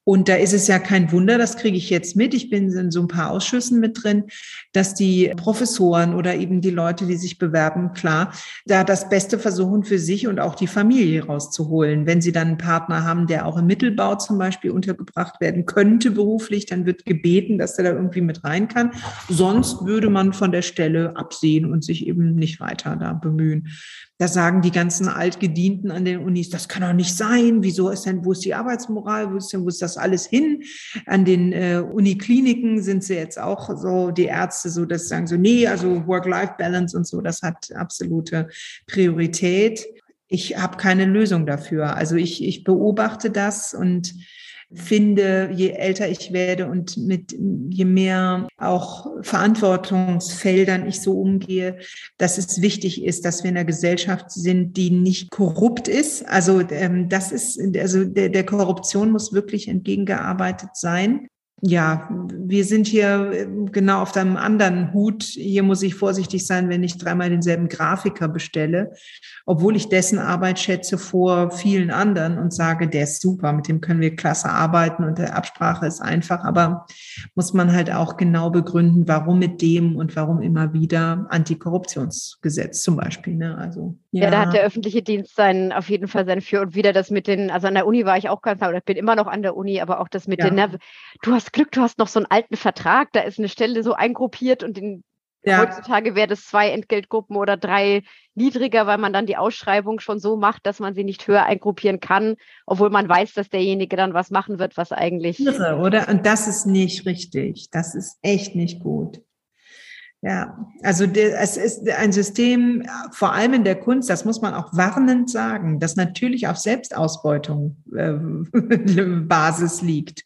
Und da ist es ja kein Wunder, das kriege ich jetzt mit. Ich bin in so ein paar Ausschüssen mit drin, dass die Professoren oder eben die Leute, die sich bewerben, klar, da das Beste versuchen für sich und auch die Familie rauszuholen. Wenn sie dann einen Partner haben, der auch im Mittelbau zum Beispiel untergebracht werden könnte beruflich, dann wird gebeten, dass der da irgendwie mit rein kann. Sonst würde man von der Stelle absehen und sich eben nicht weiter da bemühen. Da sagen die ganzen Altgedienten an den Unis, das kann doch nicht sein. Wieso ist denn, wo ist die Arbeitsmoral? Wo ist denn, wo ist das alles hin? An den äh, Unikliniken sind sie jetzt auch so, die Ärzte so, dass sagen so, nee, also Work-Life-Balance und so, das hat absolute Priorität. Ich habe keine Lösung dafür. Also ich, ich beobachte das und finde, je älter ich werde und mit je mehr auch Verantwortungsfeldern ich so umgehe, dass es wichtig ist, dass wir in einer Gesellschaft sind, die nicht korrupt ist. Also ähm, das ist, also der, der Korruption muss wirklich entgegengearbeitet sein ja, wir sind hier ähm, genau auf einem anderen Hut. Hier muss ich vorsichtig sein, wenn ich dreimal denselben Grafiker bestelle, obwohl ich dessen Arbeit schätze vor vielen anderen und sage, der ist super, mit dem können wir klasse arbeiten und der Absprache ist einfach. Aber muss man halt auch genau begründen, warum mit dem und warum immer wieder Antikorruptionsgesetz zum Beispiel. Ne? Also ja. ja. da hat der öffentliche Dienst sein auf jeden Fall sein Für und Wider. Das mit den, also an der Uni war ich auch ganz, oder ich bin immer noch an der Uni, aber auch das mit ja. den, du hast Glück, du hast noch so einen alten Vertrag, da ist eine Stelle so eingruppiert und in, ja. heutzutage wäre das zwei Entgeltgruppen oder drei niedriger, weil man dann die Ausschreibung schon so macht, dass man sie nicht höher eingruppieren kann, obwohl man weiß, dass derjenige dann was machen wird, was eigentlich. Irre, oder? Und das ist nicht richtig. Das ist echt nicht gut. Ja, also es ist ein System, vor allem in der Kunst, das muss man auch warnend sagen, das natürlich auf Selbstausbeutung äh, Basis liegt.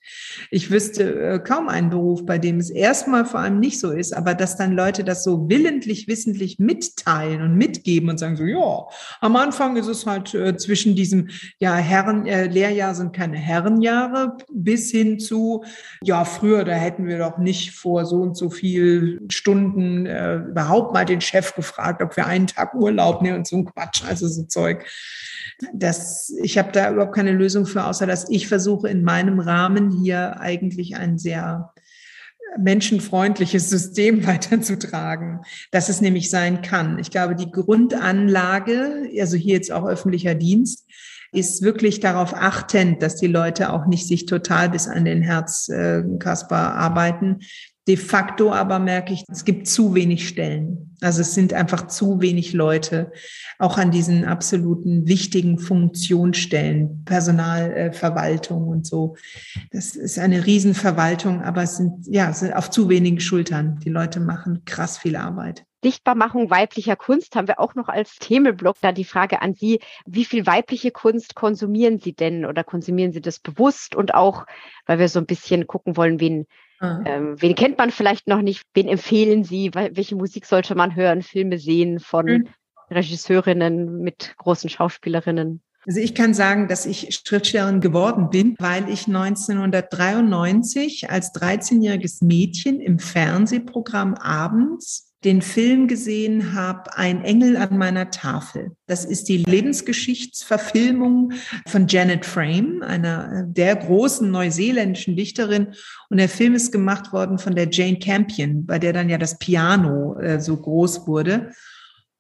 Ich wüsste äh, kaum einen Beruf, bei dem es erstmal vor allem nicht so ist, aber dass dann Leute das so willentlich, wissentlich mitteilen und mitgeben und sagen so, ja, am Anfang ist es halt äh, zwischen diesem, ja, Herren, äh, Lehrjahr sind keine Herrenjahre, bis hin zu, ja, früher, da hätten wir doch nicht vor so und so viel Stunden äh, überhaupt mal den Chef gefragt, ob wir einen Tag Urlaub nehmen und so ein Quatsch, also so Zeug. Das, ich habe da überhaupt keine Lösung für, außer dass ich versuche in meinem Rahmen hier eigentlich ein sehr menschenfreundliches System weiterzutragen, dass es nämlich sein kann. Ich glaube, die Grundanlage, also hier jetzt auch öffentlicher Dienst, ist wirklich darauf achtend, dass die Leute auch nicht sich total bis an den Herzkasper arbeiten, De facto aber merke ich, es gibt zu wenig Stellen. Also es sind einfach zu wenig Leute, auch an diesen absoluten wichtigen Funktionsstellen, Personalverwaltung und so. Das ist eine Riesenverwaltung, aber es sind, ja, es sind auf zu wenigen Schultern. Die Leute machen krass viel Arbeit. Sichtbarmachung weiblicher Kunst haben wir auch noch als Themenblock. Da die Frage an Sie, wie viel weibliche Kunst konsumieren Sie denn oder konsumieren Sie das bewusst und auch, weil wir so ein bisschen gucken wollen, wen Mhm. Ähm, wen kennt man vielleicht noch nicht? Wen empfehlen Sie? Welche Musik sollte man hören? Filme sehen von mhm. Regisseurinnen mit großen Schauspielerinnen? Also ich kann sagen, dass ich Schriftstellerin geworden bin, weil ich 1993 als 13-jähriges Mädchen im Fernsehprogramm abends den Film gesehen habe, Ein Engel an meiner Tafel. Das ist die Lebensgeschichtsverfilmung von Janet Frame, einer der großen neuseeländischen Dichterin. Und der Film ist gemacht worden von der Jane Campion, bei der dann ja das Piano äh, so groß wurde.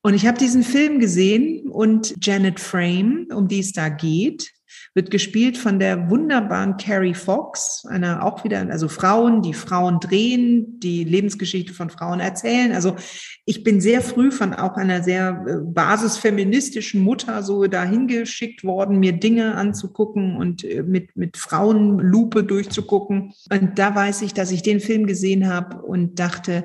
Und ich habe diesen Film gesehen und Janet Frame, um die es da geht, wird gespielt von der wunderbaren Carrie Fox, einer auch wieder, also Frauen, die Frauen drehen, die Lebensgeschichte von Frauen erzählen. Also ich bin sehr früh von auch einer sehr äh, basisfeministischen Mutter so dahin geschickt worden, mir Dinge anzugucken und äh, mit, mit Frauenlupe durchzugucken. Und da weiß ich, dass ich den Film gesehen habe und dachte,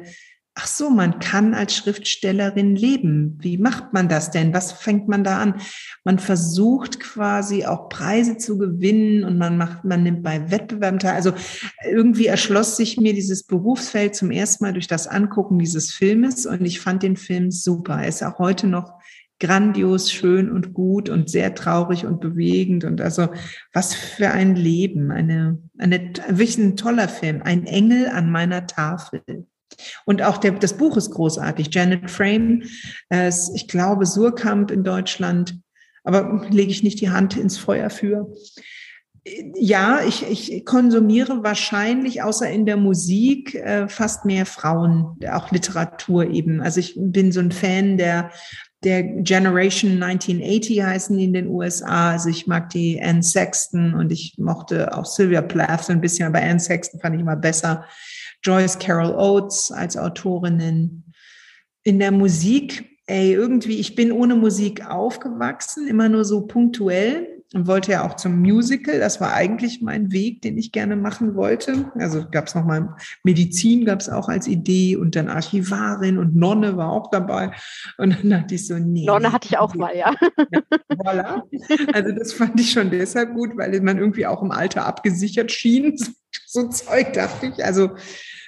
ach so, man kann als Schriftstellerin leben. Wie macht man das denn? Was fängt man da an? Man versucht quasi auch Preise zu gewinnen und man macht, man nimmt bei Wettbewerben teil. Also irgendwie erschloss sich mir dieses Berufsfeld zum ersten Mal durch das Angucken dieses Filmes und ich fand den Film super. Er ist auch heute noch grandios, schön und gut und sehr traurig und bewegend und also was für ein Leben, eine, eine wirklich ein toller Film, ein Engel an meiner Tafel. Und auch der, das Buch ist großartig. Janet Frame, äh, ich glaube Surkamp in Deutschland, aber lege ich nicht die Hand ins Feuer für. Ja, ich, ich konsumiere wahrscheinlich außer in der Musik äh, fast mehr Frauen, auch Literatur eben. Also ich bin so ein Fan der der Generation 1980 heißen die in den USA. Also ich mag die Anne Sexton und ich mochte auch Sylvia Plath so ein bisschen, aber Anne Sexton fand ich immer besser. Joyce Carol Oates als Autorinnen. In der Musik, ey, irgendwie, ich bin ohne Musik aufgewachsen, immer nur so punktuell und wollte ja auch zum Musical. Das war eigentlich mein Weg, den ich gerne machen wollte. Also gab es nochmal Medizin, gab es auch als Idee und dann Archivarin und Nonne war auch dabei. Und dann dachte ich so, nee. Nonne hatte ich auch mal, ja. ja voilà. Also das fand ich schon deshalb gut, weil man irgendwie auch im Alter abgesichert schien. So Zeug dachte ich. Also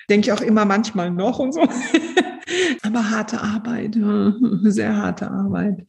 denke ich auch immer manchmal noch und so. Aber harte Arbeit, sehr harte Arbeit.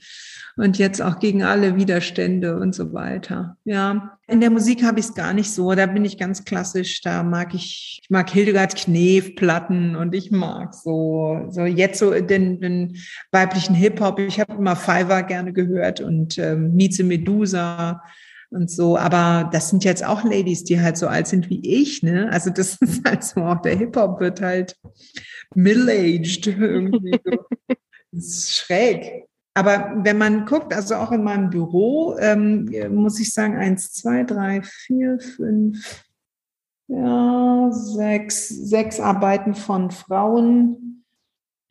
Und jetzt auch gegen alle Widerstände und so weiter. Ja, in der Musik habe ich es gar nicht so. Da bin ich ganz klassisch. Da mag ich, ich mag Hildegard Knef Platten und ich mag so, so jetzt so den, den weiblichen Hip-Hop. Ich habe immer Fiverr gerne gehört und ähm, Mieze Medusa und so. Aber das sind jetzt auch Ladies, die halt so alt sind wie ich, ne? Also das ist halt so, auch der Hip-Hop wird halt middle-aged irgendwie. So. Das ist schräg. Aber wenn man guckt, also auch in meinem Büro, ähm, muss ich sagen, eins, zwei, drei, vier, fünf, ja, sechs, sechs Arbeiten von Frauen,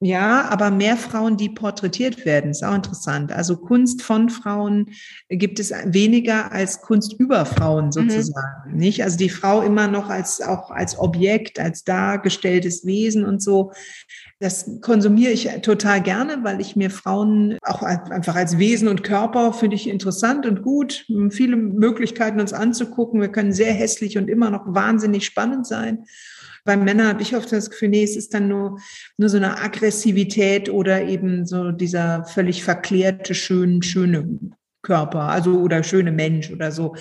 ja, aber mehr Frauen, die porträtiert werden, ist auch interessant. Also Kunst von Frauen gibt es weniger als Kunst über Frauen mhm. sozusagen, mhm. nicht? Also die Frau immer noch als auch als Objekt, als dargestelltes Wesen und so. Das konsumiere ich total gerne, weil ich mir Frauen auch einfach als Wesen und Körper finde ich interessant und gut. Viele Möglichkeiten uns anzugucken. Wir können sehr hässlich und immer noch wahnsinnig spannend sein. Bei Männern habe ich oft das Gefühl, nee, es ist dann nur, nur so eine Aggressivität oder eben so dieser völlig verklärte, schön, schöne Körper, also oder schöne Mensch oder so.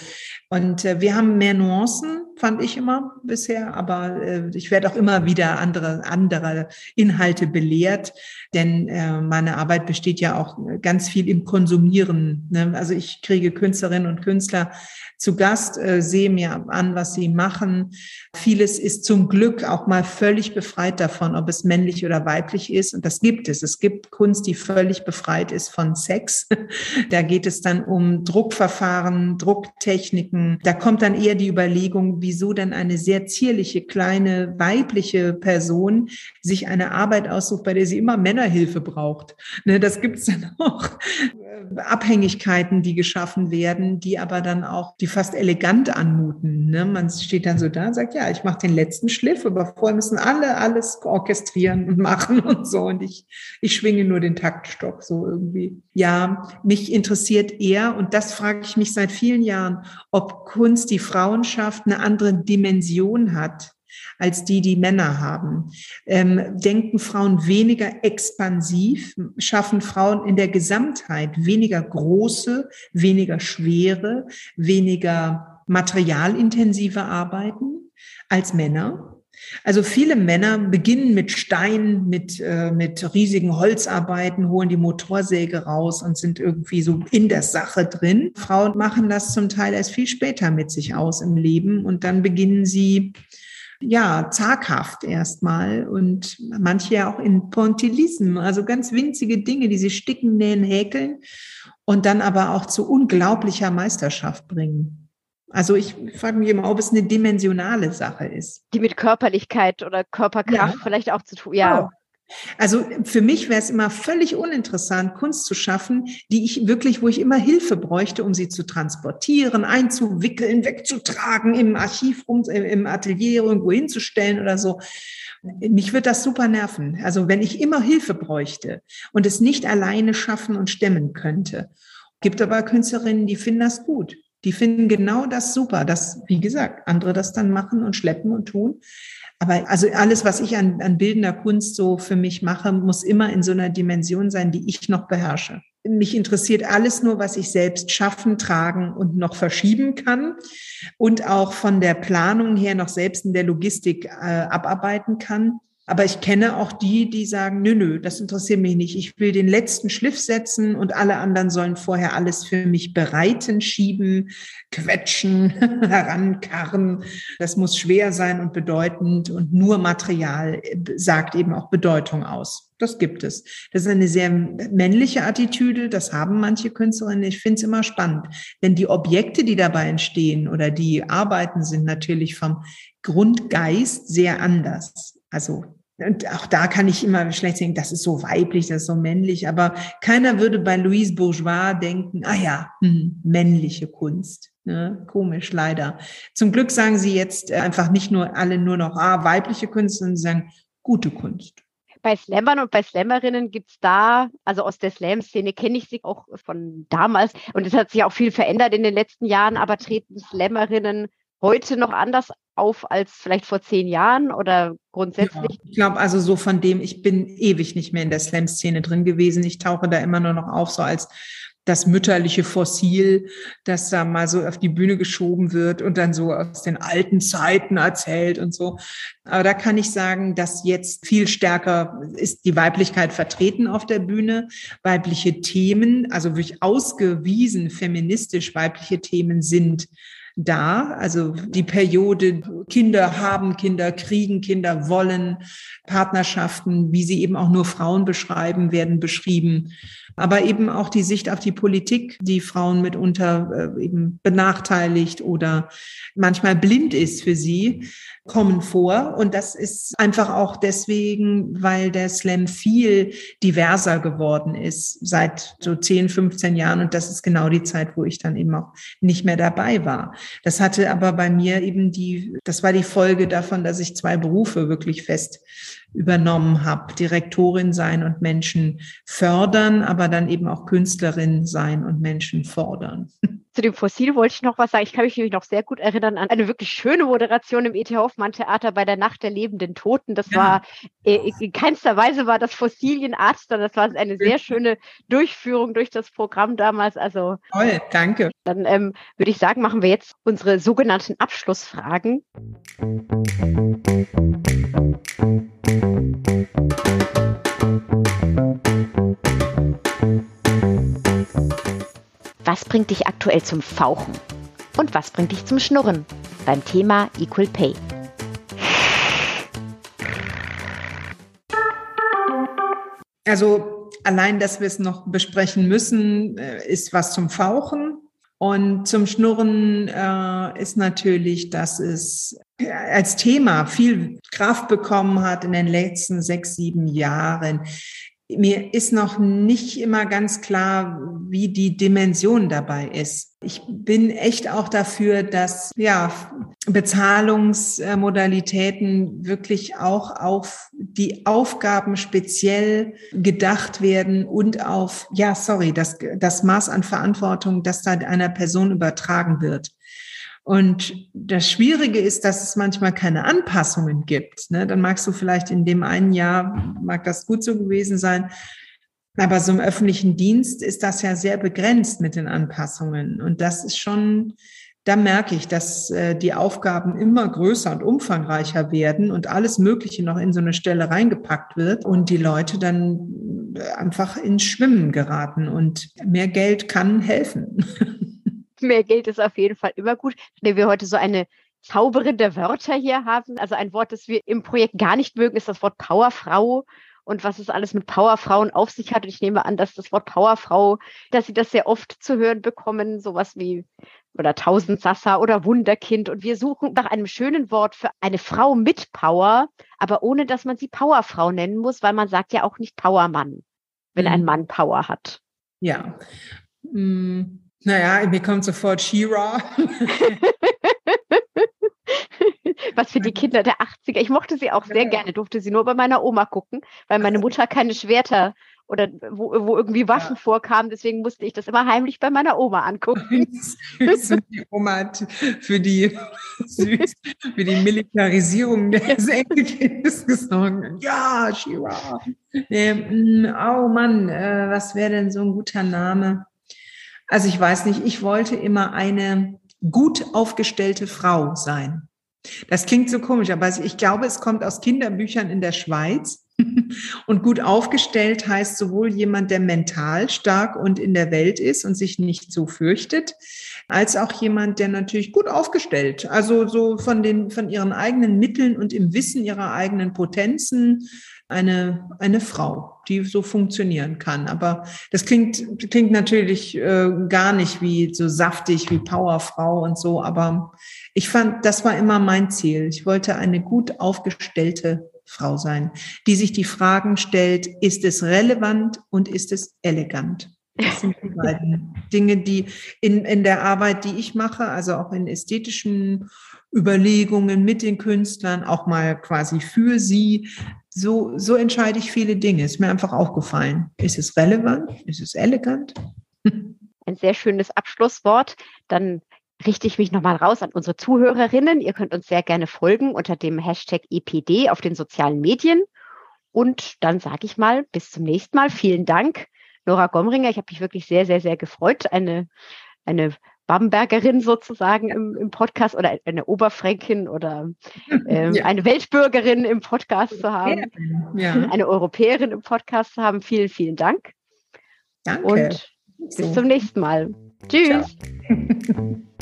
Und äh, wir haben mehr Nuancen, fand ich immer bisher, aber äh, ich werde auch immer wieder andere, andere Inhalte belehrt, denn äh, meine Arbeit besteht ja auch ganz viel im Konsumieren. Ne? Also ich kriege Künstlerinnen und Künstler zu Gast, äh, sehe mir an, was sie machen. Vieles ist zum Glück auch mal völlig befreit davon, ob es männlich oder weiblich ist. Und das gibt es. Es gibt Kunst, die völlig befreit ist von Sex. da geht es dann um Druckverfahren, Drucktechniken. Da kommt dann eher die Überlegung, wieso denn eine sehr zierliche, kleine, weibliche Person sich eine Arbeit aussucht, bei der sie immer Männerhilfe braucht. Ne, das gibt es dann auch. Abhängigkeiten, die geschaffen werden, die aber dann auch, die fast elegant anmuten. Ne? Man steht dann so da und sagt, ja, ich mache den letzten Schliff, aber vorher müssen alle alles orchestrieren und machen und so. Und ich, ich schwinge nur den Taktstock so irgendwie. Ja, mich interessiert eher, und das frage ich mich seit vielen Jahren, ob Kunst, die Frauen schafft, eine andere Dimension hat als die, die Männer haben. Ähm, denken Frauen weniger expansiv, schaffen Frauen in der Gesamtheit weniger große, weniger schwere, weniger materialintensive Arbeiten als Männer. Also viele Männer beginnen mit Steinen, mit, äh, mit riesigen Holzarbeiten, holen die Motorsäge raus und sind irgendwie so in der Sache drin. Frauen machen das zum Teil erst viel später mit sich aus im Leben und dann beginnen sie ja, zaghaft erstmal und manche auch in Pontilism, also ganz winzige Dinge, die sie sticken, nähen, häkeln und dann aber auch zu unglaublicher Meisterschaft bringen. Also ich frage mich immer, ob es eine dimensionale Sache ist. Die mit Körperlichkeit oder Körperkraft ja. vielleicht auch zu tun, ja. Also für mich wäre es immer völlig uninteressant, Kunst zu schaffen, die ich wirklich, wo ich immer Hilfe bräuchte, um sie zu transportieren, einzuwickeln, wegzutragen, im Archiv, im Atelier irgendwo hinzustellen oder so. Mich wird das super nerven. Also wenn ich immer Hilfe bräuchte und es nicht alleine schaffen und stemmen könnte. Gibt aber Künstlerinnen, die finden das gut. Die finden genau das super, dass, wie gesagt, andere das dann machen und schleppen und tun. Aber also alles, was ich an, an bildender Kunst so für mich mache, muss immer in so einer Dimension sein, die ich noch beherrsche. Mich interessiert alles nur, was ich selbst schaffen, tragen und noch verschieben kann und auch von der Planung her noch selbst in der Logistik äh, abarbeiten kann. Aber ich kenne auch die, die sagen, nö, nö, das interessiert mich nicht. Ich will den letzten Schliff setzen und alle anderen sollen vorher alles für mich bereiten, schieben, quetschen, herankarren. Das muss schwer sein und bedeutend und nur Material sagt eben auch Bedeutung aus. Das gibt es. Das ist eine sehr männliche Attitüde. Das haben manche Künstlerinnen. Ich finde es immer spannend. Denn die Objekte, die dabei entstehen oder die Arbeiten sind natürlich vom Grundgeist sehr anders. Also und auch da kann ich immer schlecht denken, das ist so weiblich, das ist so männlich, aber keiner würde bei Louise Bourgeois denken, ah ja, hm, männliche Kunst. Ne? Komisch, leider. Zum Glück sagen sie jetzt einfach nicht nur alle nur noch ah, weibliche Kunst, sondern sie sagen gute Kunst. Bei Slammern und bei Slammerinnen gibt's da, also aus der Slam-Szene kenne ich sie auch von damals und es hat sich auch viel verändert in den letzten Jahren, aber treten Slammerinnen heute noch anders auf als vielleicht vor zehn Jahren oder grundsätzlich? Ja, ich glaube, also so von dem, ich bin ewig nicht mehr in der Slam-Szene drin gewesen. Ich tauche da immer nur noch auf, so als das mütterliche Fossil, das da mal so auf die Bühne geschoben wird und dann so aus den alten Zeiten erzählt und so. Aber da kann ich sagen, dass jetzt viel stärker ist die Weiblichkeit vertreten auf der Bühne. Weibliche Themen, also wirklich ausgewiesen feministisch weibliche Themen sind da. Also die Periode Kinder haben Kinder, kriegen Kinder, wollen Partnerschaften, wie sie eben auch nur Frauen beschreiben, werden beschrieben. Aber eben auch die Sicht auf die Politik, die Frauen mitunter äh, eben benachteiligt oder manchmal blind ist für sie kommen vor. Und das ist einfach auch deswegen, weil der Slam viel diverser geworden ist seit so 10, 15 Jahren. Und das ist genau die Zeit, wo ich dann eben auch nicht mehr dabei war. Das hatte aber bei mir eben die, das war die Folge davon, dass ich zwei Berufe wirklich fest übernommen habe. Direktorin sein und Menschen fördern, aber dann eben auch Künstlerin sein und Menschen fordern. Zu dem Fossil wollte ich noch was sagen. Ich kann mich nämlich noch sehr gut erinnern an eine wirklich schöne Moderation im E.T. Hoffmann Theater bei der Nacht der lebenden Toten. Das ja. war, äh, in keinster Weise war das Fossilienarzt, sondern das war eine sehr schöne Durchführung durch das Programm damals. Also toll, danke. Dann ähm, würde ich sagen, machen wir jetzt unsere sogenannten Abschlussfragen. Was bringt dich aktuell zum Fauchen? Und was bringt dich zum Schnurren? Beim Thema Equal Pay. Also allein, dass wir es noch besprechen müssen, äh, ist was zum Fauchen. Und zum Schnurren äh, ist natürlich, dass es als Thema viel Kraft bekommen hat in den letzten sechs, sieben Jahren. Mir ist noch nicht immer ganz klar, wie die Dimension dabei ist. Ich bin echt auch dafür, dass ja, Bezahlungsmodalitäten wirklich auch auf die Aufgaben speziell gedacht werden und auf, ja, sorry, das, das Maß an Verantwortung, das da einer Person übertragen wird. Und das Schwierige ist, dass es manchmal keine Anpassungen gibt. Ne? Dann magst du vielleicht in dem einen Jahr, mag das gut so gewesen sein, aber so im öffentlichen Dienst ist das ja sehr begrenzt mit den Anpassungen. Und das ist schon, da merke ich, dass äh, die Aufgaben immer größer und umfangreicher werden und alles Mögliche noch in so eine Stelle reingepackt wird und die Leute dann einfach ins Schwimmen geraten. Und mehr Geld kann helfen. mehr Geld ist auf jeden Fall immer gut. Wenn wir heute so eine Zauberin der Wörter hier haben, also ein Wort, das wir im Projekt gar nicht mögen, ist das Wort Powerfrau und was es alles mit Powerfrauen auf sich hat. Und ich nehme an, dass das Wort Powerfrau, dass sie das sehr oft zu hören bekommen, sowas wie oder Tausendsassa oder Wunderkind und wir suchen nach einem schönen Wort für eine Frau mit Power, aber ohne dass man sie Powerfrau nennen muss, weil man sagt ja auch nicht Powermann, wenn mhm. ein Mann Power hat. Ja. Hm. Naja, mir kommt sofort Shira. Was für die Kinder der 80er. Ich mochte sie auch sehr gerne, durfte sie nur bei meiner Oma gucken, weil meine Mutter keine Schwerter oder wo, wo irgendwie Waffen ja. vorkamen. Deswegen musste ich das immer heimlich bei meiner Oma angucken. Die Oma hat für die, süß, für die Militarisierung des Enkelkindes gesorgt. Ja, Shira. Ähm, oh Mann, äh, was wäre denn so ein guter Name? Also ich weiß nicht, ich wollte immer eine gut aufgestellte Frau sein. Das klingt so komisch, aber ich glaube, es kommt aus Kinderbüchern in der Schweiz. Und gut aufgestellt heißt sowohl jemand, der mental stark und in der Welt ist und sich nicht so fürchtet, als auch jemand, der natürlich gut aufgestellt, also so von den, von ihren eigenen Mitteln und im Wissen ihrer eigenen Potenzen eine, eine Frau, die so funktionieren kann. Aber das klingt, klingt natürlich äh, gar nicht wie so saftig wie Powerfrau und so. Aber ich fand, das war immer mein Ziel. Ich wollte eine gut aufgestellte Frau sein, die sich die Fragen stellt, ist es relevant und ist es elegant? Das sind die beiden Dinge, die in, in der Arbeit, die ich mache, also auch in ästhetischen Überlegungen mit den Künstlern, auch mal quasi für sie, so, so entscheide ich viele Dinge. Ist mir einfach aufgefallen. Ist es relevant? Ist es elegant? Ein sehr schönes Abschlusswort. Dann richte ich mich nochmal raus an unsere Zuhörerinnen. Ihr könnt uns sehr gerne folgen unter dem Hashtag EPD auf den sozialen Medien. Und dann sage ich mal, bis zum nächsten Mal. Vielen Dank, Nora Gomringer. Ich habe mich wirklich sehr, sehr, sehr gefreut, eine, eine Bambergerin sozusagen im, im Podcast oder eine Oberfränkin oder ähm, ja. eine Weltbürgerin im Podcast zu haben, ja. eine Europäerin im Podcast zu haben. Vielen, vielen Dank. Danke. Und so. bis zum nächsten Mal. Tschüss.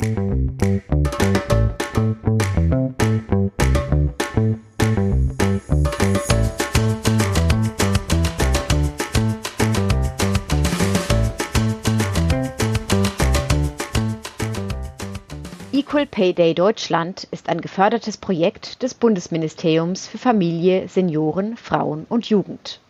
Equal Pay Day Deutschland ist ein gefördertes Projekt des Bundesministeriums für Familie, Senioren, Frauen und Jugend.